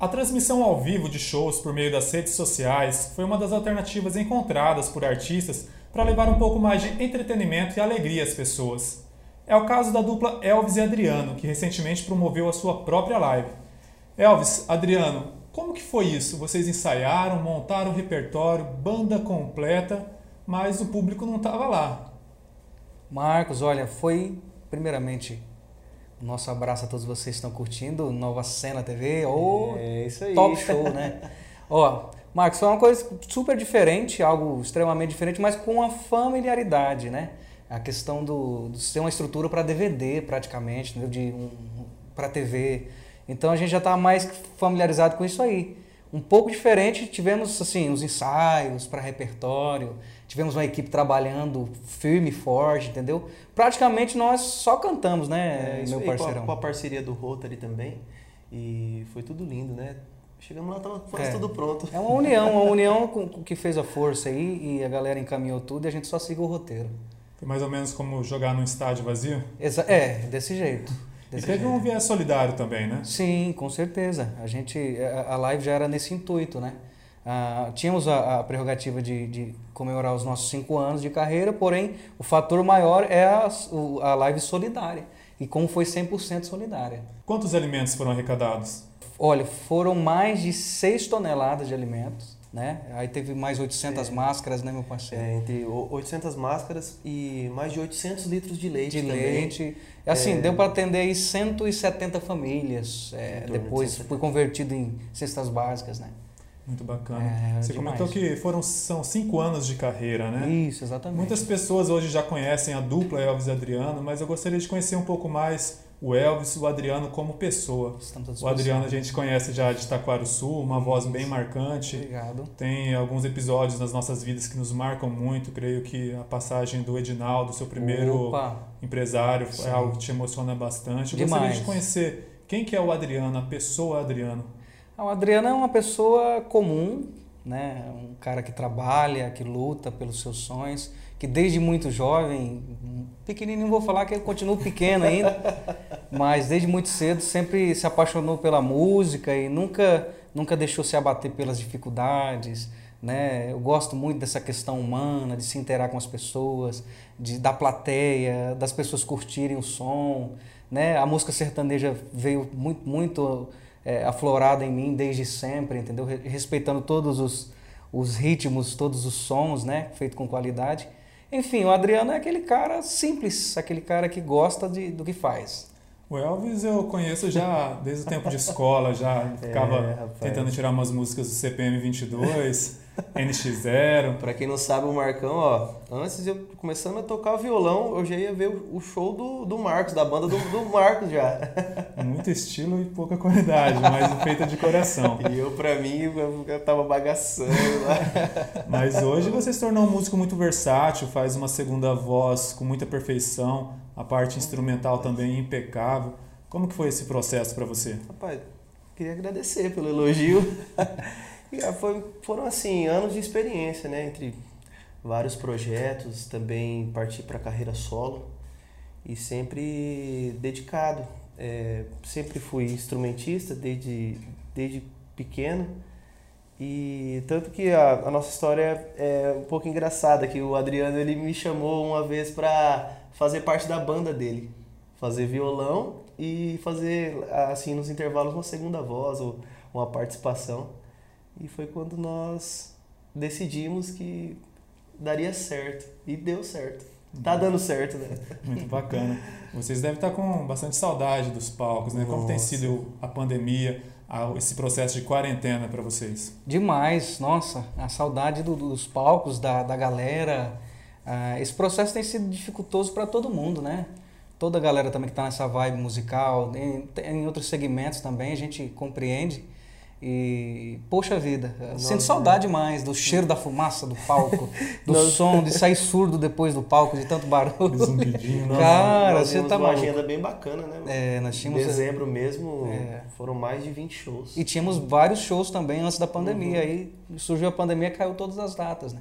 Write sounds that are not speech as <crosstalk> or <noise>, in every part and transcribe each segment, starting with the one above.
A transmissão ao vivo de shows por meio das redes sociais foi uma das alternativas encontradas por artistas para levar um pouco mais de entretenimento e alegria às pessoas. É o caso da dupla Elvis e Adriano, que recentemente promoveu a sua própria live. Elvis, Adriano, como que foi isso? Vocês ensaiaram, montaram o repertório, banda completa, mas o público não estava lá. Marcos, olha, foi primeiramente nosso abraço a todos vocês que estão curtindo Nova Cena TV ou É isso aí. Top Show, né? <laughs> Ó, Marcos, foi uma coisa super diferente, algo extremamente diferente, mas com uma familiaridade, né? A questão do, de ser uma estrutura para DVD, praticamente, entendeu? de um, para TV. Então a gente já estava mais familiarizado com isso aí. Um pouco diferente, tivemos assim os ensaios para repertório, tivemos uma equipe trabalhando firme e forte, entendeu? Praticamente nós só cantamos, né, É, meu aí, com a- parceirão? Com a, parceria do Rotary também. E foi tudo lindo, né? Chegamos lá, tava quase É. tudo pronto. É uma união, uma <laughs> união com, com que fez a força aí e a galera encaminhou tudo e a gente só seguiu o roteiro. Foi mais ou menos como jogar num estádio vazio. Exa é, desse jeito. E teve jeito. um viés solidário também, né? Sim, com certeza. A gente, a live já era nesse intuito, né? Ah, tínhamos a, a prerrogativa de, de comemorar os nossos cinco anos de carreira, porém o fator maior é a, a live solidária. E como foi 100% solidária. Quantos alimentos foram arrecadados? Olha, foram mais de 6 toneladas de alimentos, né? Aí teve mais 800 É. máscaras, né, meu parceiro? É, entre o- 800 máscaras e mais de 800 litros de leite de também. leite. Assim, É. deu para atender aí 170 famílias. é, de depois 170. foi convertido em cestas básicas, né? Muito bacana. É, Você demais. comentou que foram, são cinco anos de carreira, né? Isso, exatamente. Muitas pessoas hoje já conhecem a dupla Elvis e Adriano, mas eu gostaria de conhecer um pouco mais o Elvis e o Adriano como pessoa. O. Adriano a gente conhece já de Taquaruçu, uma voz bem marcante. Obrigado. Tem alguns episódios nas nossas vidas que nos marcam muito. Creio que a passagem do Edinaldo, seu primeiro Opa, empresário, Sim. é algo que te emociona bastante. Eu Demais. gostaria de conhecer quem que é o Adriano, a pessoa Adriano. Ah, O Adriano é uma pessoa comum, né? Um cara que trabalha, que luta pelos seus sonhos, que desde muito jovem, pequenininho vou falar que eu continuo pequeno ainda, <laughs> mas desde muito cedo sempre se apaixonou pela música e nunca nunca deixou se abater pelas dificuldades, né? Eu gosto muito dessa questão humana, de se interar com as pessoas, de da plateia, das pessoas curtirem o som, né? A música sertaneja veio muito muito é, aflorada em mim desde sempre, entendeu? Re- Respeitando todos os, os ritmos, todos os sons, né? Feito com qualidade. Enfim, o Adriano é aquele cara simples, aquele cara que gosta de, do que faz. O Elvis eu conheço já desde o tempo de escola, já <laughs> ficava É, tentando tirar umas músicas do CPM 22, <laughs> NX0. Pra quem não sabe, o Marcão, ó, antes de eu começando a tocar violão, eu já ia ver o o show do, do Marcos, da banda do, do Marcos já. <laughs> Muito estilo e pouca qualidade, mas feita de coração. E eu, pra mim, eu, eu tava bagaçando lá. <laughs> Mas hoje você se tornou um músico muito versátil, faz uma segunda voz com muita perfeição, a parte instrumental também impecável. Como que foi esse processo para você? Rapaz, queria agradecer pelo elogio. E ah, foi- foram, assim, anos de experiência, né? Entre vários projetos, também parti para carreira solo e sempre dedicado. É, sempre fui instrumentista desde, desde pequeno. E tanto que a, a nossa história é um pouco engraçada, que o Adriano ele me chamou uma vez para fazer parte da banda dele, fazer violão e fazer assim nos intervalos uma segunda voz ou uma participação. E foi quando nós decidimos que daria certo e deu certo. Tá dando certo, né? Muito bacana. Vocês devem estar com bastante saudade dos palcos, né? Como tem Nossa. sido a pandemia, esse processo de quarentena para vocês? Demais, nossa, a saudade do- dos palcos, da, da galera. Ah, esse processo tem sido dificultoso para todo mundo, né? Toda a galera também que está nessa vibe musical, em, em outros segmentos também, a gente compreende. E, poxa vida, sinto Nossa, saudade mais do cheiro da fumaça do palco, <laughs> do Nossa. som, de sair surdo depois do palco, de tanto barulho. Zumbidinho, <laughs> né? Cara, nós você tínhamos tá uma maluco. agenda bem bacana, né? É, nós Em tínhamos. dezembro mesmo É. foram mais de 20 shows. E tínhamos vários shows também antes da pandemia. Uhum. Aí surgiu a pandemia, caiu todas as datas, né?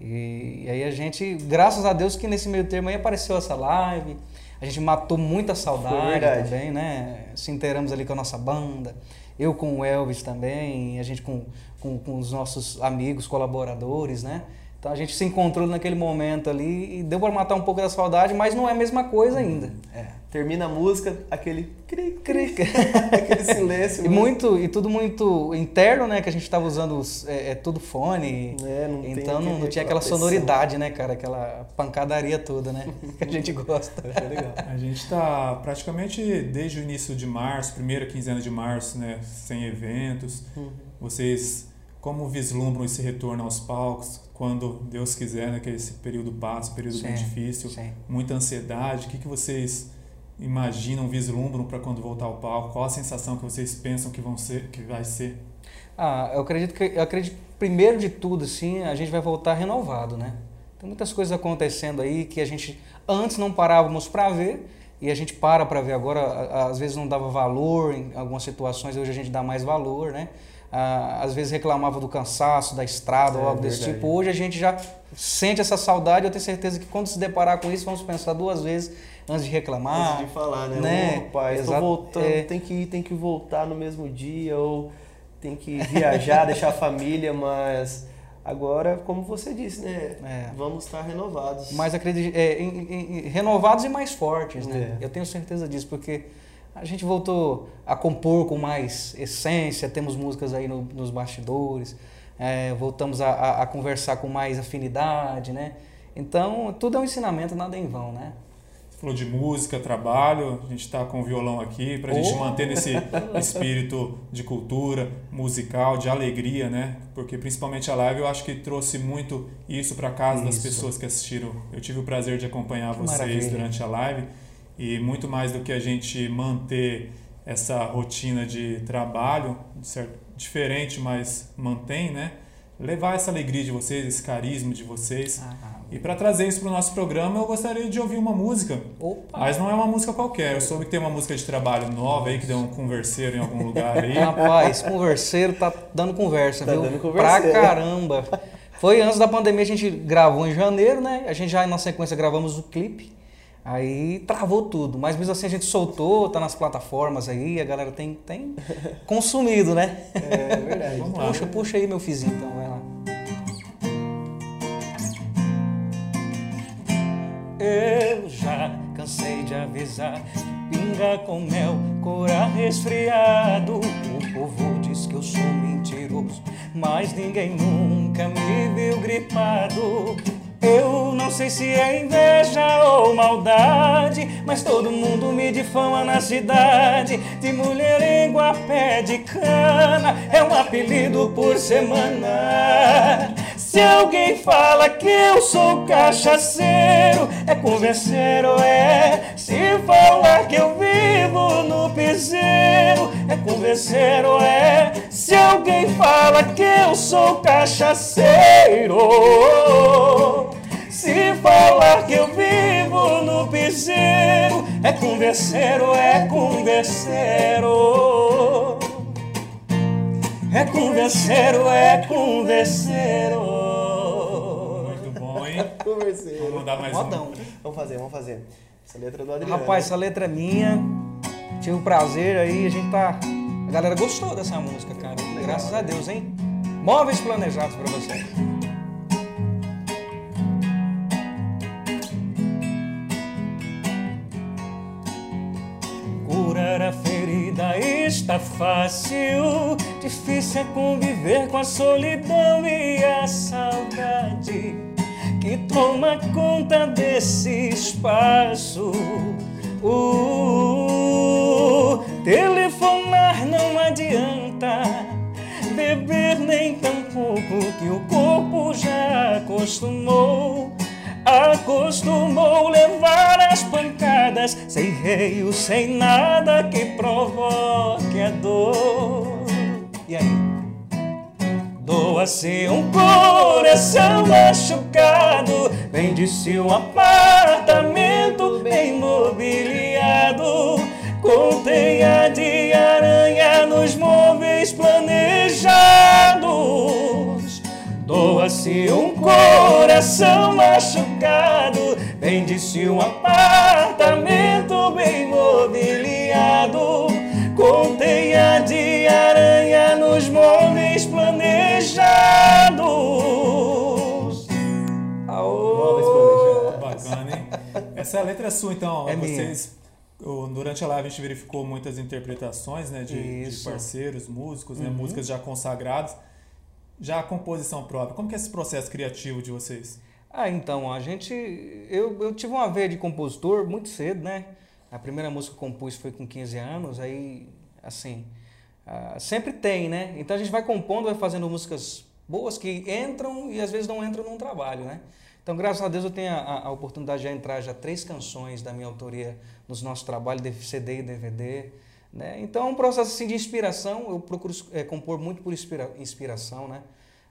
E, e aí a gente, graças a Deus que nesse meio termo aí apareceu essa live. A gente matou muita saudade também, né? Se inteiramos ali com a nossa banda. Eu com o Elvis também, a gente com, com, com os nossos amigos, colaboradores, né? Então a gente se encontrou naquele momento ali e deu para matar um pouco da saudade, mas não é a mesma coisa ainda. É. Termina a música, aquele cri, cri, <laughs> aquele silêncio. E, muito, e tudo muito interno, né? Que a gente estava usando é, é, tudo fone. É, não então não, não tinha aquela pressão. sonoridade, né, cara? Aquela pancadaria toda, né? <laughs> que a gente gosta. É legal. A gente está praticamente desde o início de março, primeira quinzena de março, né? Sem eventos. Uhum. Vocês como vislumbram esse retorno aos palcos? Quando Deus quiser, né, que esse período passa, período sim, bem difícil, sim. muita ansiedade. O que, que vocês imaginam, vislumbram para quando voltar ao palco? Qual a sensação que vocês pensam que vão ser, que vai ser? Ah, eu acredito que eu acredito primeiro de tudo assim, a gente vai voltar renovado, né? Tem muitas coisas acontecendo aí que a gente antes não parávamos para ver e a gente para para ver agora, às vezes não dava valor em algumas situações, hoje a gente dá mais valor, né? Ah, às vezes reclamava do cansaço, da estrada é, ou algo desse verdade. tipo. Hoje a gente já sente essa saudade. Eu tenho certeza que quando se deparar com isso, vamos pensar duas vezes antes de reclamar. Antes de falar, né? né? Pai, Exato. voltando, é... tem, que, tem que voltar no mesmo dia ou tem que viajar, <laughs> deixar a família, mas agora, como você disse, né? É. Vamos estar renovados. Mas acredito, é, em, em, renovados e mais fortes, né? É. Eu tenho certeza disso, porque a gente voltou a compor com mais essência, temos músicas aí no, nos bastidores, é, voltamos a, a, a, conversar com mais afinidade, né? Então, tudo é um ensinamento, nada é em vão, né? falou de música, trabalho, a gente está com o violão aqui para a oh. gente manter esse <laughs> espírito de cultura musical, de alegria, né? Porque principalmente a live eu acho que trouxe muito isso para casa isso. das pessoas que assistiram. Eu tive o prazer de acompanhar que vocês maravilha. durante a live e muito mais do que a gente manter essa rotina de trabalho, diferente, mas mantém, né? Levar essa alegria de vocês, esse carisma de vocês. Ah, e para trazer isso para o nosso programa, eu gostaria de ouvir uma música. Opa. Mas não é uma música qualquer. Eu soube que tem uma música de trabalho nova aí, que deu um converseiro em algum lugar aí. <laughs> Rapaz, converseiro tá dando conversa, tá viu? Dando Pra caramba. Foi antes da pandemia, a gente gravou em janeiro, né? A gente já na sequência gravamos o clipe. Aí travou tudo. Mas mesmo assim a gente soltou, tá nas plataformas aí, a galera tem, tem <laughs> consumido, né? É verdade. <laughs> Vamos lá. Puxa, puxa aí meu fizinho então, vai lá. Eu já cansei de avisar pinga com mel, cura resfriado. O povo diz que eu sou mentiroso, mas ninguém nunca me viu gripado. Eu não sei se é inveja ou maldade, mas todo mundo me difama na cidade. De mulherengo a pé de cana, é um apelido por semana. Se alguém fala que eu sou cachaceiro, é converseiro, é. Se falar que eu vivo no piseiro, é converseiro, é. Se alguém fala que eu sou cachaceiro, se falar que eu vivo no piseiro, é converseiro, é converseiro. É converseiro, é converseiro. Muito bom, hein? Converseiro. Vamos mandar mais Modão. um. Vamos fazer, vamos fazer. Essa letra é do Adriano. Rapaz, essa letra é minha. Tive o prazer aí, a gente tá. A galera gostou dessa música, cara. Legal. Graças a Deus, hein? Móveis planejados pra vocês. Está fácil, difícil é conviver com a solidão e a saudade que toma conta desse espaço. Uh, telefonar não adianta, beber nem tampouco que o corpo já acostumou acostumou levar as sem reio, sem nada que provoque a dor. E aí? Doa-se um coração machucado, vende-se um apartamento bem mobiliado, com teia de aranha nos móveis planejados. Doa-se um coração machucado, vende-se um apartamento bem mobiliado, com teia de aranha nos móveis planejados. Aô! Móveis planejados. Bacana, hein? Essa letra é sua, então. É vocês, minha. Durante a live a gente verificou muitas interpretações né, de, de parceiros, músicos, né, uhum. né, músicas já consagradas. Já a composição própria, como que é esse processo criativo de vocês? Ah, então, a gente. Eu, eu tive uma veia de compositor muito cedo, né? A primeira música que compus foi com 15 anos, aí, assim. ah, sempre tem, né? Então a gente vai compondo, vai fazendo músicas boas que entram e às vezes não entram num trabalho, né? Então, graças a Deus, eu tenho a, a- oportunidade de entrar já três canções da minha autoria nos nossos trabalhos, CD e DVD. Né? Então, é um processo assim, de inspiração. Eu procuro eh, compor muito por inspira- inspiração, né?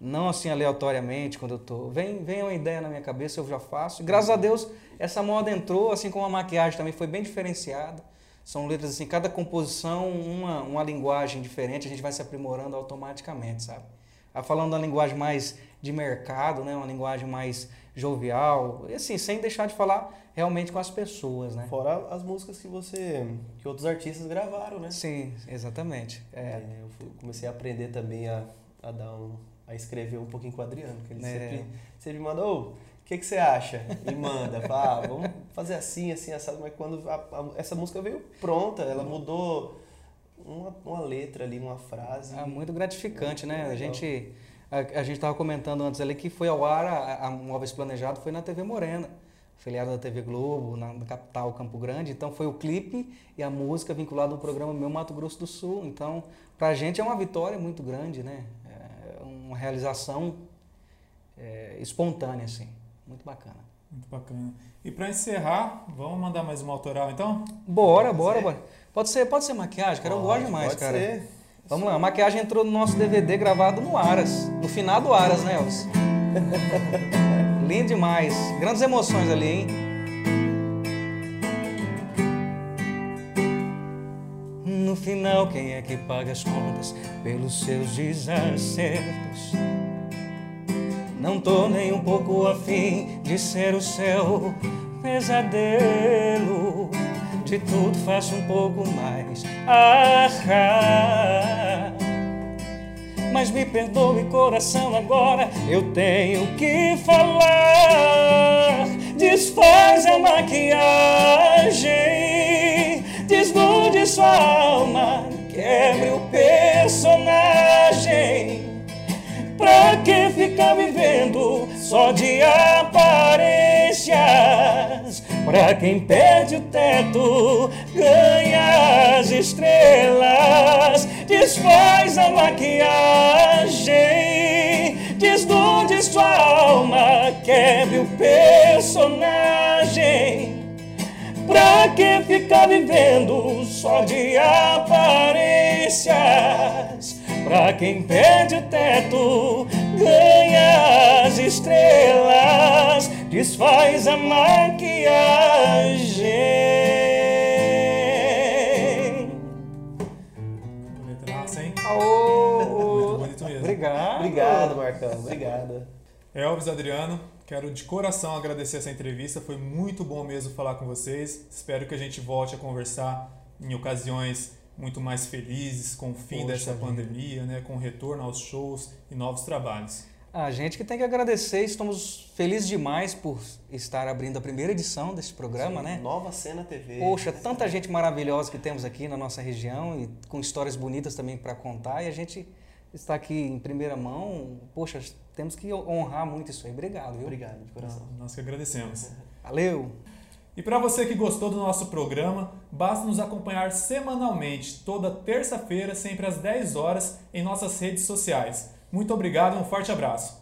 Não assim aleatoriamente, quando eu tô. Vem, vem uma ideia na minha cabeça, eu já faço. E, graças a Deus, essa moda entrou, assim como a maquiagem também foi bem diferenciada. São letras assim, cada composição, uma, uma linguagem diferente, a gente vai se aprimorando automaticamente, sabe? Ah, falando da linguagem mais de mercado, né? Uma linguagem mais jovial, e assim, sem deixar de falar realmente com as pessoas, né? Fora as músicas que você. que outros artistas gravaram, né? Sim, exatamente. É, É, eu comecei a aprender também a, a dar um. A escrever um pouquinho com o Adriano, que ele É. sempre, sempre manda, ô, o que, que você acha? E manda, fala, ah, vamos fazer assim, assim, assado, mas quando a- a- essa música veio pronta, ela mudou uma, uma letra ali, uma frase. é muito gratificante, né? A Legal. gente a, a gente estava comentando antes ali que foi ao ar a, a vez planejado foi na TV Morena, filiada da TV Globo, na, na capital Campo Grande. Então foi o clipe e a música vinculado ao programa Meu Mato Grosso do Sul. Então, para a gente é uma vitória muito grande, né? Uma realização é, espontânea, assim, muito bacana. Muito bacana. E para encerrar, vamos mandar mais uma autoral então? Bora, Pode bora, ser? bora. Pode ser, pode ser maquiagem, cara. eu gosto Pode, demais, pode cara. ser. Vamos lá, a maquiagem entrou no nosso DVD gravado no Aras, no finado Aras, né, Elvis? <laughs> Lindo demais. Grandes emoções ali, hein? No final, quem é que paga as contas pelos seus desacertos? Não tô nem um pouco afim de ser o seu pesadelo. De tudo faço um pouco mais. Ah, ah. Mas me perdoe, coração, agora eu tenho que falar. Desfaz a maquiagem, desnude sua alma, quebre o personagem. Pra que ficar vivendo só de aparências? Pra quem perde o teto, ganha as estrelas. Desfaz a maquiagem, desnude sua alma, quebre o personagem. Pra que ficar vivendo só de aparências? Pra quem perde o teto, ganha as estrelas, desfaz a maquiagem. Letraça, hein? Aô! Muito bonito mesmo. Obrigado. Obrigado, Marcão. Obrigado. Elvis Adriano, quero de coração agradecer essa entrevista. Foi muito bom mesmo falar com vocês. Espero que a gente volte a conversar em ocasiões muito mais felizes com o fim Poxa dessa vida. pandemia, né, com o retorno aos shows e novos trabalhos. A gente que tem que agradecer, estamos felizes demais por estar abrindo a primeira edição desse programa, né? Nova Cena TV. Poxa, tanta gente maravilhosa que temos aqui na nossa região e com histórias bonitas também para contar e a gente está aqui em primeira mão. Poxa, temos que honrar muito isso aí. Obrigado, viu? Obrigado, de coração. Nós que agradecemos. <laughs> Valeu! E para você que gostou do nosso programa, basta nos acompanhar semanalmente, toda terça-feira, sempre às 10 horas, em nossas redes sociais. Muito obrigado e um forte abraço.